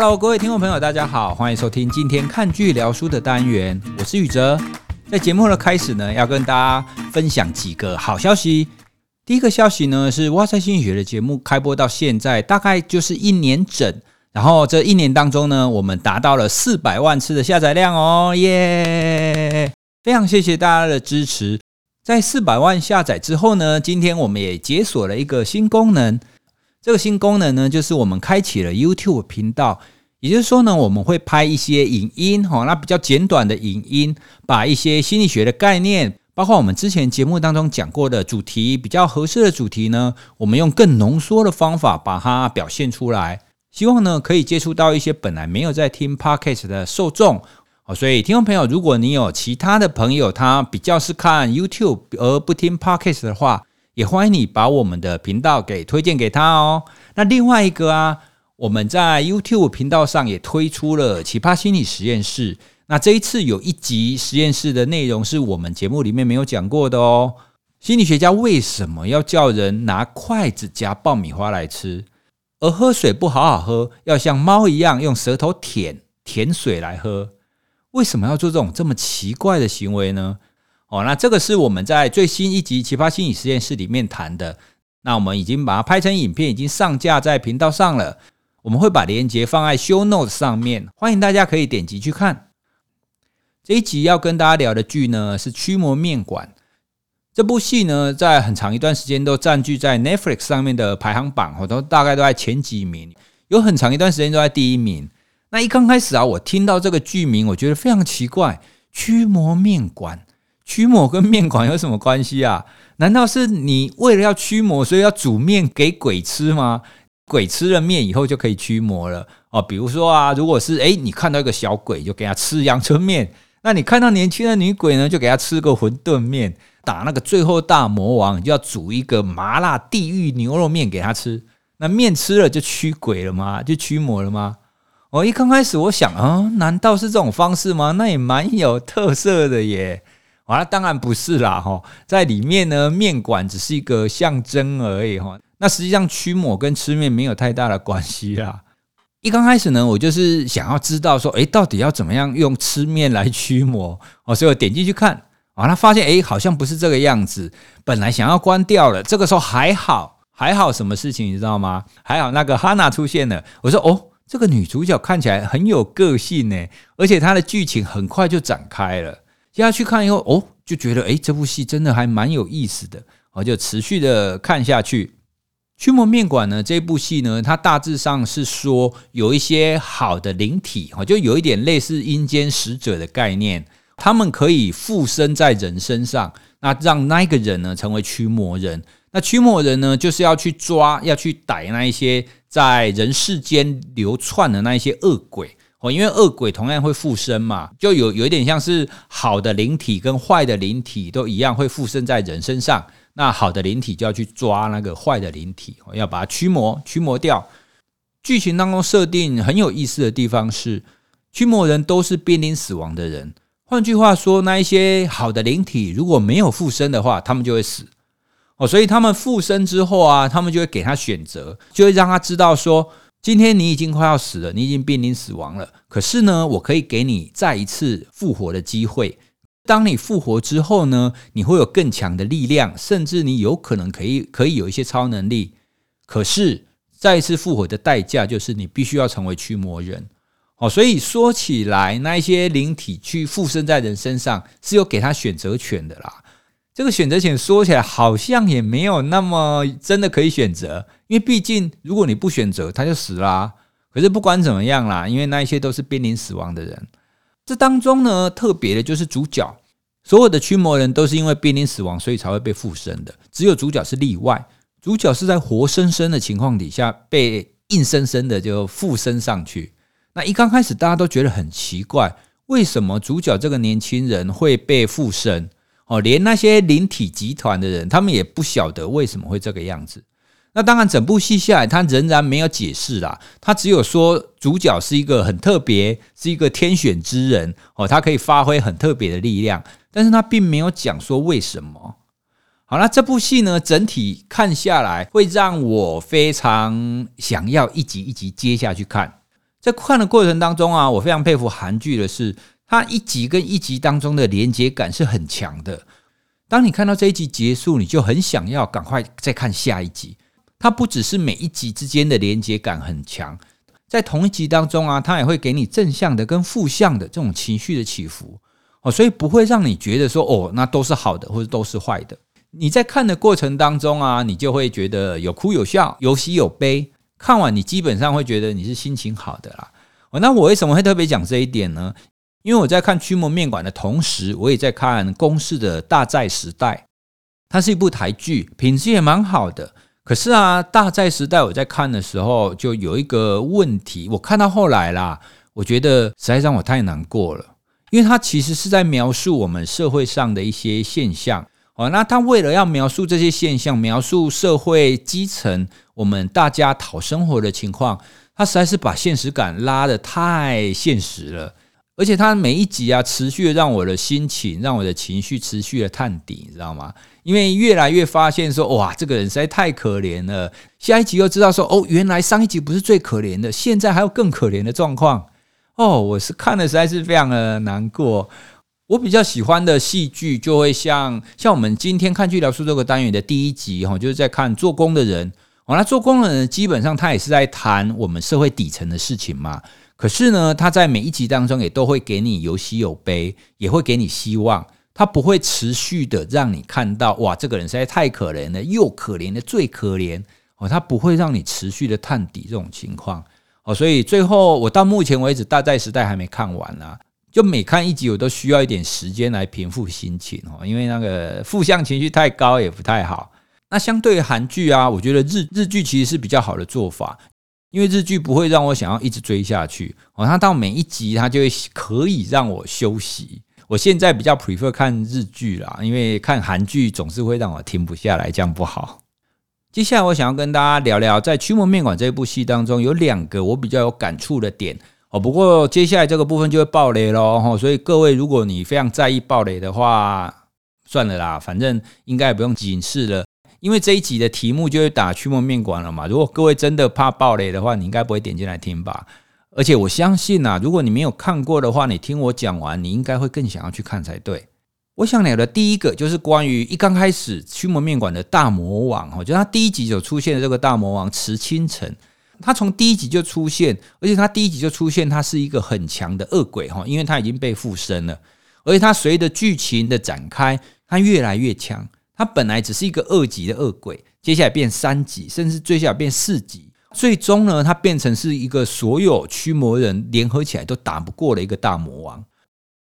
Hello，各位听众朋友，大家好，欢迎收听今天看剧聊书的单元，我是宇哲。在节目的开始呢，要跟大家分享几个好消息。第一个消息呢是《哇塞心理学》的节目开播到现在，大概就是一年整。然后这一年当中呢，我们达到了四百万次的下载量哦，耶！非常谢谢大家的支持。在四百万下载之后呢，今天我们也解锁了一个新功能。这个新功能呢，就是我们开启了 YouTube 频道，也就是说呢，我们会拍一些影音，哈，那比较简短的影音，把一些心理学的概念，包括我们之前节目当中讲过的主题，比较合适的主题呢，我们用更浓缩的方法把它表现出来，希望呢可以接触到一些本来没有在听 Podcast 的受众，哦，所以听众朋友，如果你有其他的朋友，他比较是看 YouTube 而不听 Podcast 的话，也欢迎你把我们的频道给推荐给他哦。那另外一个啊，我们在 YouTube 频道上也推出了奇葩心理实验室。那这一次有一集实验室的内容是我们节目里面没有讲过的哦。心理学家为什么要叫人拿筷子夹爆米花来吃，而喝水不好好喝，要像猫一样用舌头舔舔水来喝？为什么要做这种这么奇怪的行为呢？哦，那这个是我们在最新一集《奇葩心理实验室》里面谈的。那我们已经把它拍成影片，已经上架在频道上了。我们会把链接放在 Show Notes 上面，欢迎大家可以点击去看。这一集要跟大家聊的剧呢是《驱魔面馆》。这部戏呢，在很长一段时间都占据在 Netflix 上面的排行榜，都大概都在前几名，有很长一段时间都在第一名。那一刚开始啊，我听到这个剧名，我觉得非常奇怪，《驱魔面馆》。驱魔跟面馆有什么关系啊？难道是你为了要驱魔，所以要煮面给鬼吃吗？鬼吃了面以后就可以驱魔了哦。比如说啊，如果是诶，你看到一个小鬼，就给他吃阳春面；那你看到年轻的女鬼呢，就给他吃个馄饨面。打那个最后大魔王，就要煮一个麻辣地狱牛肉面给他吃。那面吃了就驱鬼了吗？就驱魔了吗？我、哦、一刚开始我想啊，难道是这种方式吗？那也蛮有特色的耶。啊，当然不是啦，哈，在里面呢，面馆只是一个象征而已，哈。那实际上驱魔跟吃面没有太大的关系啦。一刚开始呢，我就是想要知道说，诶，到底要怎么样用吃面来驱魔？哦，所以我点进去看，啊，他发现，诶，好像不是这个样子。本来想要关掉了，这个时候还好，还好什么事情你知道吗？还好那个哈娜出现了。我说，哦，这个女主角看起来很有个性呢，而且她的剧情很快就展开了。接下去看以后，哦，就觉得诶，这部戏真的还蛮有意思的，我就持续的看下去。驱魔面馆呢，这部戏呢，它大致上是说有一些好的灵体，哈，就有一点类似阴间使者的概念，他们可以附身在人身上，那让那一个人呢成为驱魔人。那驱魔人呢，就是要去抓，要去逮那一些在人世间流窜的那一些恶鬼。哦，因为恶鬼同样会附身嘛，就有有一点像是好的灵体跟坏的灵体都一样会附身在人身上。那好的灵体就要去抓那个坏的灵体，要把它驱魔驱魔掉。剧情当中设定很有意思的地方是，驱魔人都是濒临死亡的人。换句话说，那一些好的灵体如果没有附身的话，他们就会死。哦，所以他们附身之后啊，他们就会给他选择，就会让他知道说。今天你已经快要死了，你已经濒临死亡了。可是呢，我可以给你再一次复活的机会。当你复活之后呢，你会有更强的力量，甚至你有可能可以可以有一些超能力。可是再一次复活的代价就是你必须要成为驱魔人。哦，所以说起来，那一些灵体去附身在人身上是有给他选择权的啦。这个选择权说起来好像也没有那么真的可以选择，因为毕竟如果你不选择，他就死啦。可是不管怎么样啦，因为那一些都是濒临死亡的人。这当中呢，特别的就是主角，所有的驱魔人都是因为濒临死亡，所以才会被附身的。只有主角是例外，主角是在活生生的情况底下被硬生生的就附身上去。那一刚开始大家都觉得很奇怪，为什么主角这个年轻人会被附身？哦，连那些灵体集团的人，他们也不晓得为什么会这个样子。那当然，整部戏下来，他仍然没有解释啦。他只有说主角是一个很特别，是一个天选之人哦，他可以发挥很特别的力量，但是他并没有讲说为什么。好，那这部戏呢，整体看下来，会让我非常想要一集一集接下去看。在看的过程当中啊，我非常佩服韩剧的是，它一集跟一集当中的连接感是很强的。当你看到这一集结束，你就很想要赶快再看下一集。它不只是每一集之间的连接感很强，在同一集当中啊，它也会给你正向的跟负向的这种情绪的起伏哦，所以不会让你觉得说哦，那都是好的或者都是坏的。你在看的过程当中啊，你就会觉得有哭有笑，有喜有悲。看完你基本上会觉得你是心情好的啦。哦，那我为什么会特别讲这一点呢？因为我在看《驱魔面馆》的同时，我也在看公视的《大债时代》，它是一部台剧，品质也蛮好的。可是啊，《大债时代》我在看的时候就有一个问题，我看到后来啦，我觉得实在让我太难过了，因为它其实是在描述我们社会上的一些现象。哦，那他为了要描述这些现象，描述社会基层我们大家讨生活的情况，他实在是把现实感拉得太现实了。而且他每一集啊，持续的让我的心情，让我的情绪持续的探底，你知道吗？因为越来越发现说，哇，这个人实在太可怜了。下一集又知道说，哦，原来上一集不是最可怜的，现在还有更可怜的状况。哦，我是看的实在是非常的难过。我比较喜欢的戏剧就会像像我们今天看剧聊书这个单元的第一集哈，就是在看做工的人。哦，那做工的人基本上他也是在谈我们社会底层的事情嘛。可是呢，他在每一集当中也都会给你有喜有悲，也会给你希望。他不会持续的让你看到哇，这个人实在太可怜了，又可怜的最可怜哦。他不会让你持续的探底这种情况哦。所以最后我到目前为止，大债时代还没看完啊。就每看一集，我都需要一点时间来平复心情哦，因为那个负向情绪太高也不太好。那相对于韩剧啊，我觉得日日剧其实是比较好的做法，因为日剧不会让我想要一直追下去哦，它到每一集它就会可以让我休息。我现在比较 prefer 看日剧啦，因为看韩剧总是会让我停不下来，这样不好。接下来我想要跟大家聊聊，在《驱魔面馆》这部戏当中，有两个我比较有感触的点。哦，不过接下来这个部分就会爆雷喽，哈，所以各位如果你非常在意爆雷的话，算了啦，反正应该也不用警示了，因为这一集的题目就会打驱魔面馆了嘛。如果各位真的怕爆雷的话，你应该不会点进来听吧？而且我相信呐，如果你没有看过的话，你听我讲完，你应该会更想要去看才对。我想聊的第一个就是关于一刚开始驱魔面馆的大魔王，哈，就他第一集就出现的这个大魔王池清晨。他从第一集就出现，而且他第一集就出现，他是一个很强的恶鬼哈，因为他已经被附身了，而且他随着剧情的展开，他越来越强。他本来只是一个二级的恶鬼，接下来变三级，甚至最下变四级，最终呢，他变成是一个所有驱魔人联合起来都打不过的一个大魔王。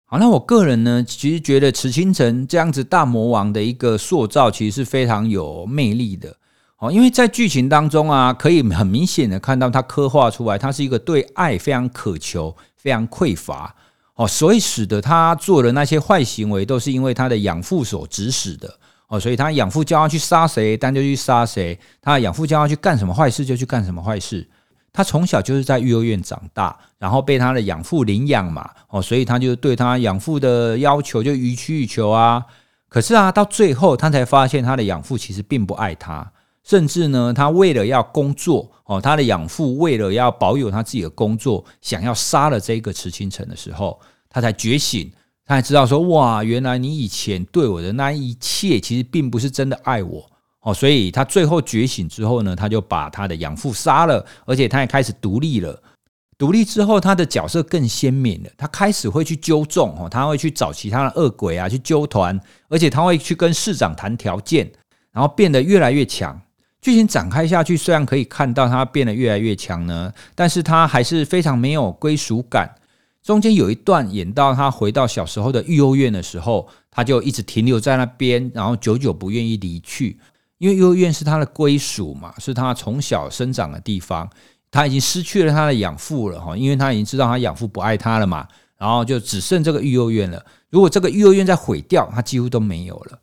好，那我个人呢，其实觉得池清晨这样子大魔王的一个塑造，其实是非常有魅力的。哦，因为在剧情当中啊，可以很明显的看到他刻画出来，他是一个对爱非常渴求、非常匮乏，哦，所以使得他做的那些坏行为都是因为他的养父所指使的，哦，所以他养父叫他去杀谁，他就去杀谁；他养父叫他去干什么坏事，就去干什么坏事。他从小就是在育幼院长大，然后被他的养父领养嘛，哦，所以他就对他养父的要求就予取予求啊。可是啊，到最后他才发现，他的养父其实并不爱他。甚至呢，他为了要工作哦，他的养父为了要保有他自己的工作，想要杀了这个池清晨的时候，他才觉醒，他才知道说，哇，原来你以前对我的那一切，其实并不是真的爱我哦。所以他最后觉醒之后呢，他就把他的养父杀了，而且他也开始独立了。独立之后，他的角色更鲜明了，他开始会去纠众哦，他会去找其他的恶鬼啊去纠团，而且他会去跟市长谈条件，然后变得越来越强。剧情展开下去，虽然可以看到他变得越来越强呢，但是他还是非常没有归属感。中间有一段演到他回到小时候的育幼院的时候，他就一直停留在那边，然后久久不愿意离去，因为育幼院是他的归属嘛，是他从小生长的地方。他已经失去了他的养父了哈，因为他已经知道他养父不爱他了嘛，然后就只剩这个育幼院了。如果这个育幼院再毁掉，他几乎都没有了。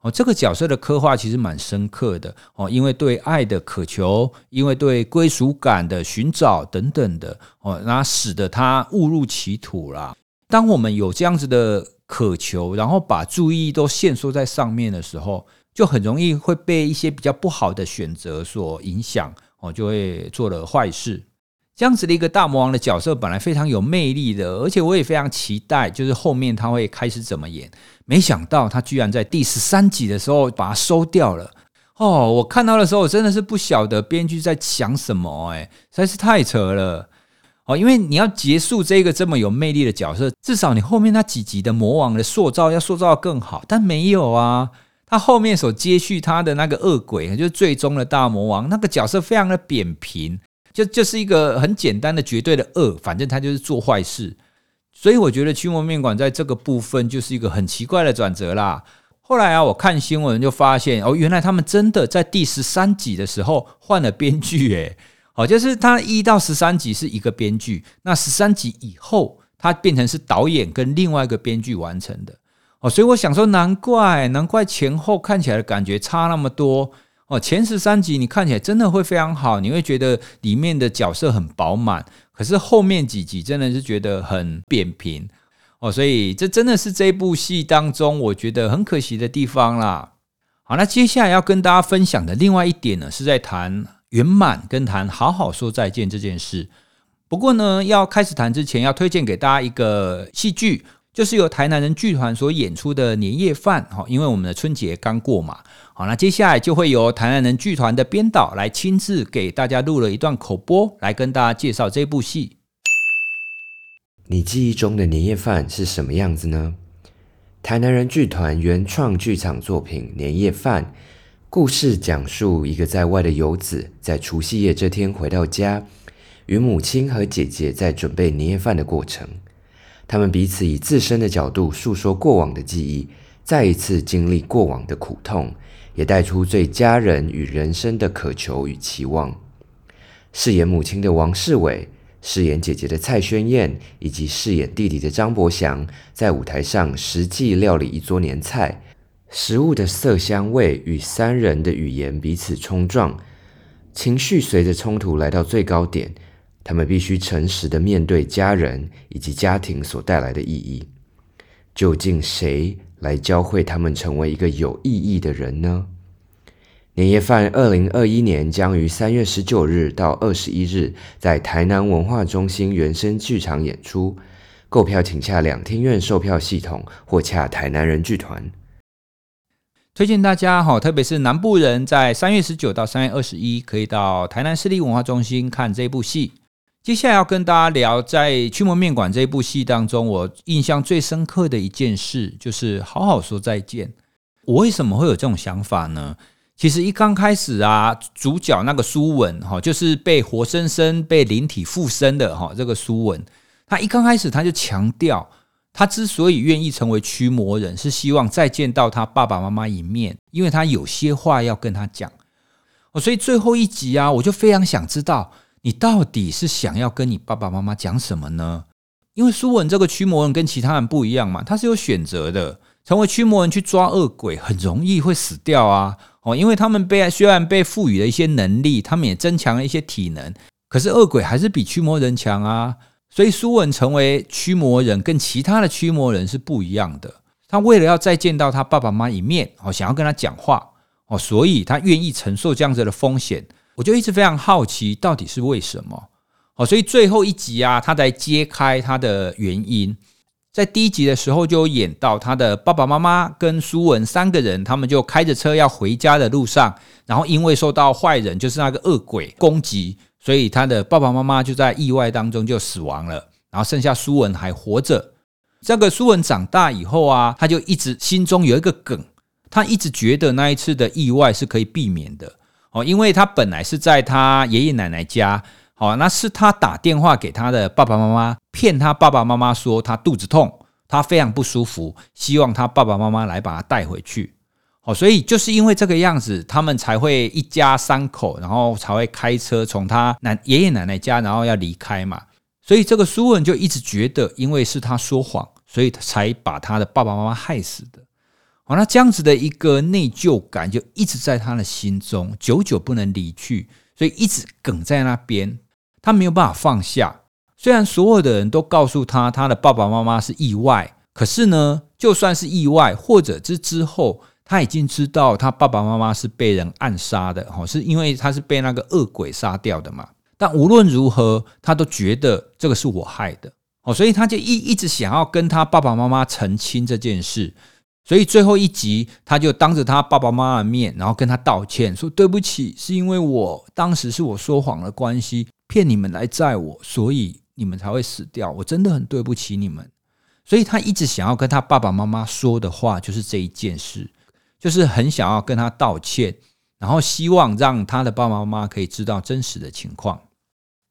哦，这个角色的刻画其实蛮深刻的哦，因为对爱的渴求，因为对归属感的寻找等等的哦，那使得他误入歧途了。当我们有这样子的渴求，然后把注意都限缩在上面的时候，就很容易会被一些比较不好的选择所影响哦，就会做了坏事。这样子的一个大魔王的角色本来非常有魅力的，而且我也非常期待，就是后面他会开始怎么演。没想到他居然在第十三集的时候把它收掉了。哦，我看到的时候我真的是不晓得编剧在想什么，哎，实在是太扯了。哦，因为你要结束这个这么有魅力的角色，至少你后面那几集的魔王的塑造要塑造更好，但没有啊。他后面所接续他的那个恶鬼，就是最终的大魔王，那个角色非常的扁平。就就是一个很简单的绝对的恶，反正他就是做坏事，所以我觉得驱魔面馆在这个部分就是一个很奇怪的转折啦。后来啊，我看新闻就发现哦，原来他们真的在第十三集的时候换了编剧，诶，好，就是他一到十三集是一个编剧，那十三集以后他变成是导演跟另外一个编剧完成的，哦，所以我想说，难怪难怪前后看起来的感觉差那么多。哦，前十三集你看起来真的会非常好，你会觉得里面的角色很饱满。可是后面几集真的是觉得很扁平哦，所以这真的是这部戏当中我觉得很可惜的地方啦。好，那接下来要跟大家分享的另外一点呢，是在谈圆满跟谈好好说再见这件事。不过呢，要开始谈之前，要推荐给大家一个戏剧。就是由台南人剧团所演出的年夜饭，哈，因为我们的春节刚过嘛，好，那接下来就会由台南人剧团的编导来亲自给大家录了一段口播，来跟大家介绍这部戏。你记忆中的年夜饭是什么样子呢？台南人剧团原创剧场作品《年夜饭》，故事讲述一个在外的游子，在除夕夜这天回到家，与母亲和姐姐在准备年夜饭的过程。他们彼此以自身的角度诉说过往的记忆，再一次经历过往的苦痛，也带出对家人与人生的渴求与期望。饰演母亲的王世伟，饰演姐姐的蔡轩燕，以及饰演弟弟的张博祥，在舞台上实际料理一桌年菜，食物的色香味与三人的语言彼此冲撞，情绪随着冲突来到最高点。他们必须诚实的面对家人以及家庭所带来的意义。究竟谁来教会他们成为一个有意义的人呢？年夜饭二零二一年将于三月十九日到二十一日在台南文化中心原声剧场演出。购票请洽两厅院售票系统或洽台南人剧团。推荐大家哈，特别是南部人，在三月十九到三月二十一，可以到台南市立文化中心看这部戏。接下来要跟大家聊，在《驱魔面馆》这部戏当中，我印象最深刻的一件事，就是好好说再见。我为什么会有这种想法呢？其实一刚开始啊，主角那个苏文哈，就是被活生生被灵体附身的哈，这个苏文，他一刚开始他就强调，他之所以愿意成为驱魔人，是希望再见到他爸爸妈妈一面，因为他有些话要跟他讲。哦，所以最后一集啊，我就非常想知道。你到底是想要跟你爸爸妈妈讲什么呢？因为苏文这个驱魔人跟其他人不一样嘛，他是有选择的。成为驱魔人去抓恶鬼，很容易会死掉啊！哦，因为他们被虽然被赋予了一些能力，他们也增强了一些体能，可是恶鬼还是比驱魔人强啊。所以苏文成为驱魔人跟其他的驱魔人是不一样的。他为了要再见到他爸爸妈妈一面，哦，想要跟他讲话，哦，所以他愿意承受这样子的风险。我就一直非常好奇，到底是为什么？好，所以最后一集啊，他才揭开他的原因。在第一集的时候，就演到他的爸爸妈妈跟苏文三个人，他们就开着车要回家的路上，然后因为受到坏人，就是那个恶鬼攻击，所以他的爸爸妈妈就在意外当中就死亡了，然后剩下苏文还活着。这个苏文长大以后啊，他就一直心中有一个梗，他一直觉得那一次的意外是可以避免的。哦，因为他本来是在他爷爷奶奶家，哦，那是他打电话给他的爸爸妈妈，骗他爸爸妈妈说他肚子痛，他非常不舒服，希望他爸爸妈妈来把他带回去。哦，所以就是因为这个样子，他们才会一家三口，然后才会开车从他奶爷爷奶奶家，然后要离开嘛。所以这个苏文就一直觉得，因为是他说谎，所以才把他的爸爸妈妈害死的。哦，那这样子的一个内疚感就一直在他的心中，久久不能离去，所以一直梗在那边，他没有办法放下。虽然所有的人都告诉他，他的爸爸妈妈是意外，可是呢，就算是意外，或者是之后，他已经知道他爸爸妈妈是被人暗杀的，哦，是因为他是被那个恶鬼杀掉的嘛。但无论如何，他都觉得这个是我害的，哦，所以他就一一直想要跟他爸爸妈妈澄清这件事。所以最后一集，他就当着他爸爸妈妈的面，然后跟他道歉，说对不起，是因为我当时是我说谎的关系，骗你们来载我，所以你们才会死掉。我真的很对不起你们。所以他一直想要跟他爸爸妈妈说的话，就是这一件事，就是很想要跟他道歉，然后希望让他的爸爸妈妈可以知道真实的情况。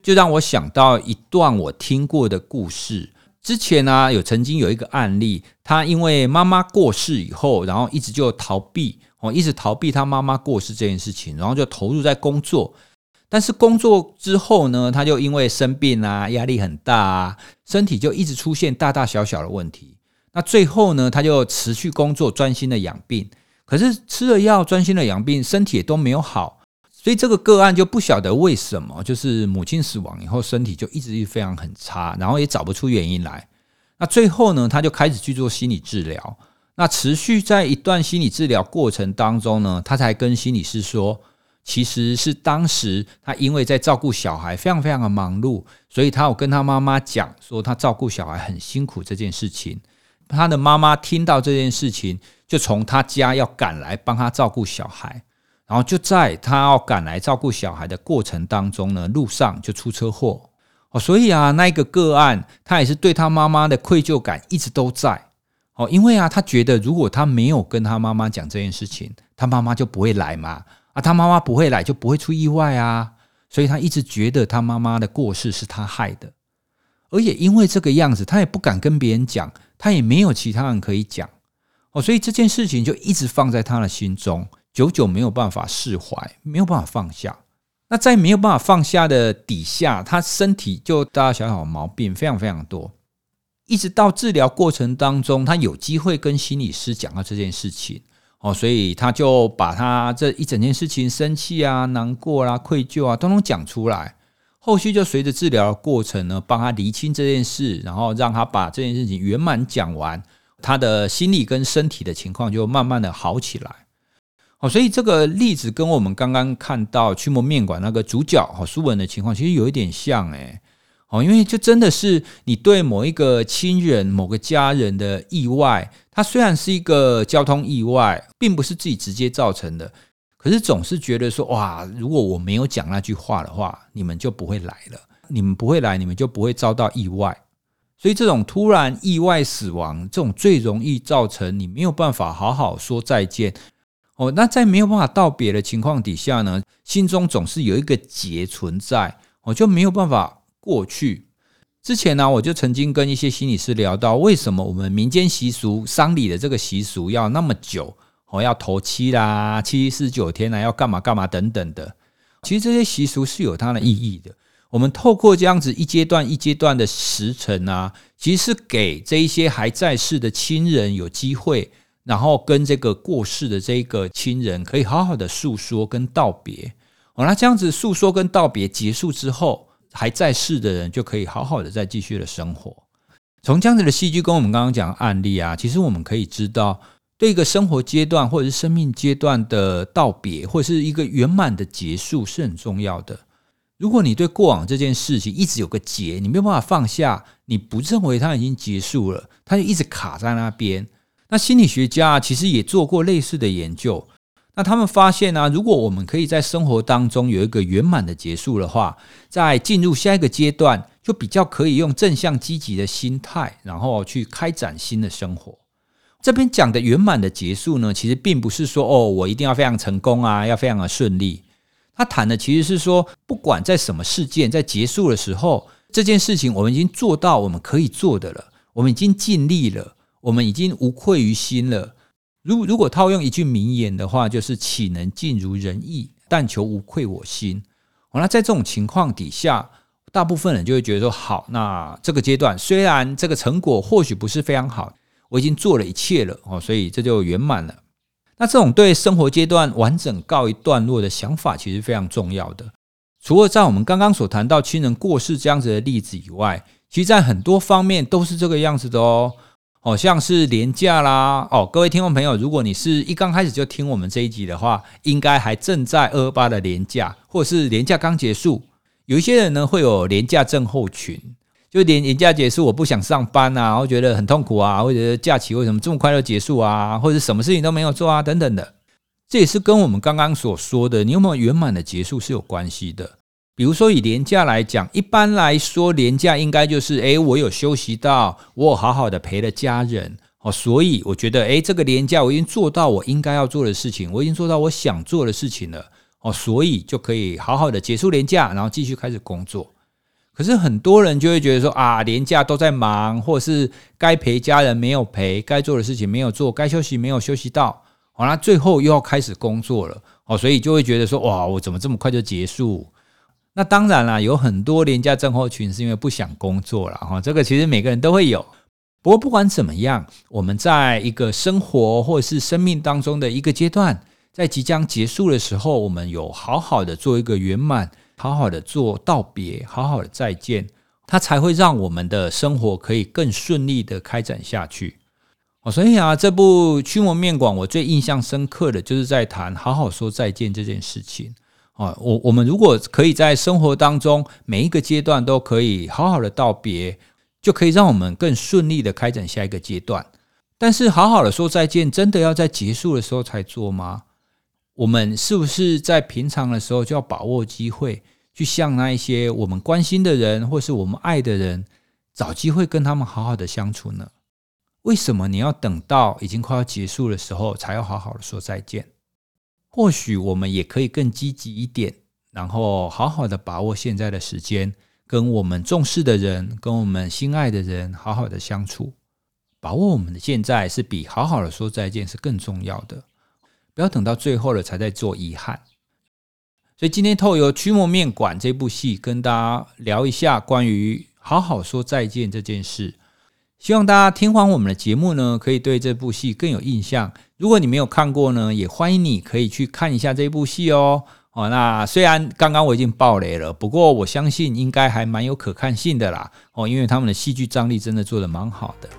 就让我想到一段我听过的故事。之前呢、有曾经有一个案例，他因为妈妈过世以后，然后一直就逃避哦，一直逃避他妈妈过世这件事情，然后就投入在工作。但是工作之后呢，他就因为生病啊，压力很大啊，身体就一直出现大大小小的问题。那最后呢，他就辞去工作，专心的养病。可是吃了药，专心的养病，身体也都没有好。所以这个个案就不晓得为什么，就是母亲死亡以后，身体就一直非常很差，然后也找不出原因来。那最后呢，他就开始去做心理治疗。那持续在一段心理治疗过程当中呢，他才跟心理师说，其实是当时他因为在照顾小孩，非常非常的忙碌，所以他有跟他妈妈讲说，他照顾小孩很辛苦这件事情。他的妈妈听到这件事情，就从他家要赶来帮他照顾小孩。然后就在他要赶来照顾小孩的过程当中呢，路上就出车祸。哦，所以啊，那一个个案他也是对他妈妈的愧疚感一直都在。哦，因为啊，他觉得如果他没有跟他妈妈讲这件事情，他妈妈就不会来嘛，啊，他妈妈不会来就不会出意外啊，所以他一直觉得他妈妈的过世是他害的，而也因为这个样子，他也不敢跟别人讲，他也没有其他人可以讲。哦，所以这件事情就一直放在他的心中。久久没有办法释怀，没有办法放下。那在没有办法放下的底下，他身体就大大小小毛病非常非常多。一直到治疗过程当中，他有机会跟心理师讲到这件事情哦，所以他就把他这一整件事情生气啊、难过啊、愧疚啊，都能讲出来。后续就随着治疗的过程呢，帮他厘清这件事，然后让他把这件事情圆满讲完，他的心理跟身体的情况就慢慢的好起来。哦，所以这个例子跟我们刚刚看到驱魔面馆那个主角哈苏文的情况，其实有一点像诶。哦，因为就真的是你对某一个亲人、某个家人的意外，它虽然是一个交通意外，并不是自己直接造成的，可是总是觉得说哇，如果我没有讲那句话的话，你们就不会来了，你们不会来，你们就不会遭到意外。所以这种突然意外死亡，这种最容易造成你没有办法好好说再见。哦，那在没有办法道别的情况底下呢，心中总是有一个结存在，我就没有办法过去。之前呢，我就曾经跟一些心理师聊到，为什么我们民间习俗丧礼的这个习俗要那么久？哦，要头七啦，七四九天啊，要干嘛干嘛等等的。其实这些习俗是有它的意义的。我们透过这样子一阶段一阶段的时辰啊，其实是给这一些还在世的亲人有机会。然后跟这个过世的这个亲人可以好好的诉说跟道别，哦，那这样子诉说跟道别结束之后，还在世的人就可以好好的再继续的生活。从这样子的戏剧跟我们刚刚讲的案例啊，其实我们可以知道，对一个生活阶段或者是生命阶段的道别，或者是一个圆满的结束是很重要的。如果你对过往这件事情一直有个结，你没有办法放下，你不认为它已经结束了，它就一直卡在那边。那心理学家其实也做过类似的研究，那他们发现呢，如果我们可以在生活当中有一个圆满的结束的话，在进入下一个阶段，就比较可以用正向积极的心态，然后去开展新的生活。这边讲的圆满的结束呢，其实并不是说哦，我一定要非常成功啊，要非常的顺利。他谈的其实是说，不管在什么事件在结束的时候，这件事情我们已经做到我们可以做的了，我们已经尽力了。我们已经无愧于心了。如如果套用一句名言的话，就是“岂能尽如人意，但求无愧我心”。好那在这种情况底下，大部分人就会觉得说：“好，那这个阶段虽然这个成果或许不是非常好，我已经做了一切了哦，所以这就圆满了。”那这种对生活阶段完整告一段落的想法，其实非常重要的。除了在我们刚刚所谈到亲人过世这样子的例子以外，其实在很多方面都是这个样子的哦。好像是连假啦哦，各位听众朋友，如果你是一刚开始就听我们这一集的话，应该还正在二八的连假，或是连假刚结束，有一些人呢会有连假症候群，就连年假结束，我不想上班啊，然后觉得很痛苦啊，或者假期为什么这么快就结束啊，或者什么事情都没有做啊，等等的。这也是跟我们刚刚所说的，你有没有圆满的结束是有关系的。比如说以年假来讲，一般来说年假应该就是，诶，我有休息到，我有好好的陪了家人，哦，所以我觉得，诶，这个年假我已经做到我应该要做的事情，我已经做到我想做的事情了，哦，所以就可以好好的结束年假，然后继续开始工作。可是很多人就会觉得说，啊，年假都在忙，或者是该陪家人没有陪，该做的事情没有做，该休息没有休息到。好，那最后又要开始工作了，哦，所以就会觉得说，哇，我怎么这么快就结束？那当然啦，有很多廉价症候群是因为不想工作了，哈，这个其实每个人都会有。不过不管怎么样，我们在一个生活或者是生命当中的一个阶段，在即将结束的时候，我们有好好的做一个圆满，好好的做道别，好好的再见，它才会让我们的生活可以更顺利的开展下去。哦，所以啊，这部《驱魔面馆》我最印象深刻的就是在谈好好说再见这件事情。哦，我我们如果可以在生活当中每一个阶段都可以好好的道别，就可以让我们更顺利的开展下一个阶段。但是，好好的说再见，真的要在结束的时候才做吗？我们是不是在平常的时候就要把握机会，去向那一些我们关心的人或是我们爱的人，找机会跟他们好好的相处呢？为什么你要等到已经快要结束的时候才要好好的说再见？或许我们也可以更积极一点，然后好好的把握现在的时间，跟我们重视的人、跟我们心爱的人好好的相处。把握我们的现在是比好好的说再见是更重要的。不要等到最后了才在做遗憾。所以今天透过《驱魔面馆》这部戏，跟大家聊一下关于好好说再见这件事。希望大家听完我们的节目呢，可以对这部戏更有印象。如果你没有看过呢，也欢迎你可以去看一下这部戏哦。哦，那虽然刚刚我已经爆雷了，不过我相信应该还蛮有可看性的啦。哦，因为他们的戏剧张力真的做得蛮好的。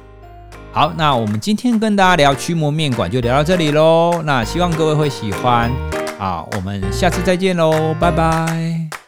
好，那我们今天跟大家聊驱魔面馆就聊到这里喽。那希望各位会喜欢。啊，我们下次再见喽，拜拜。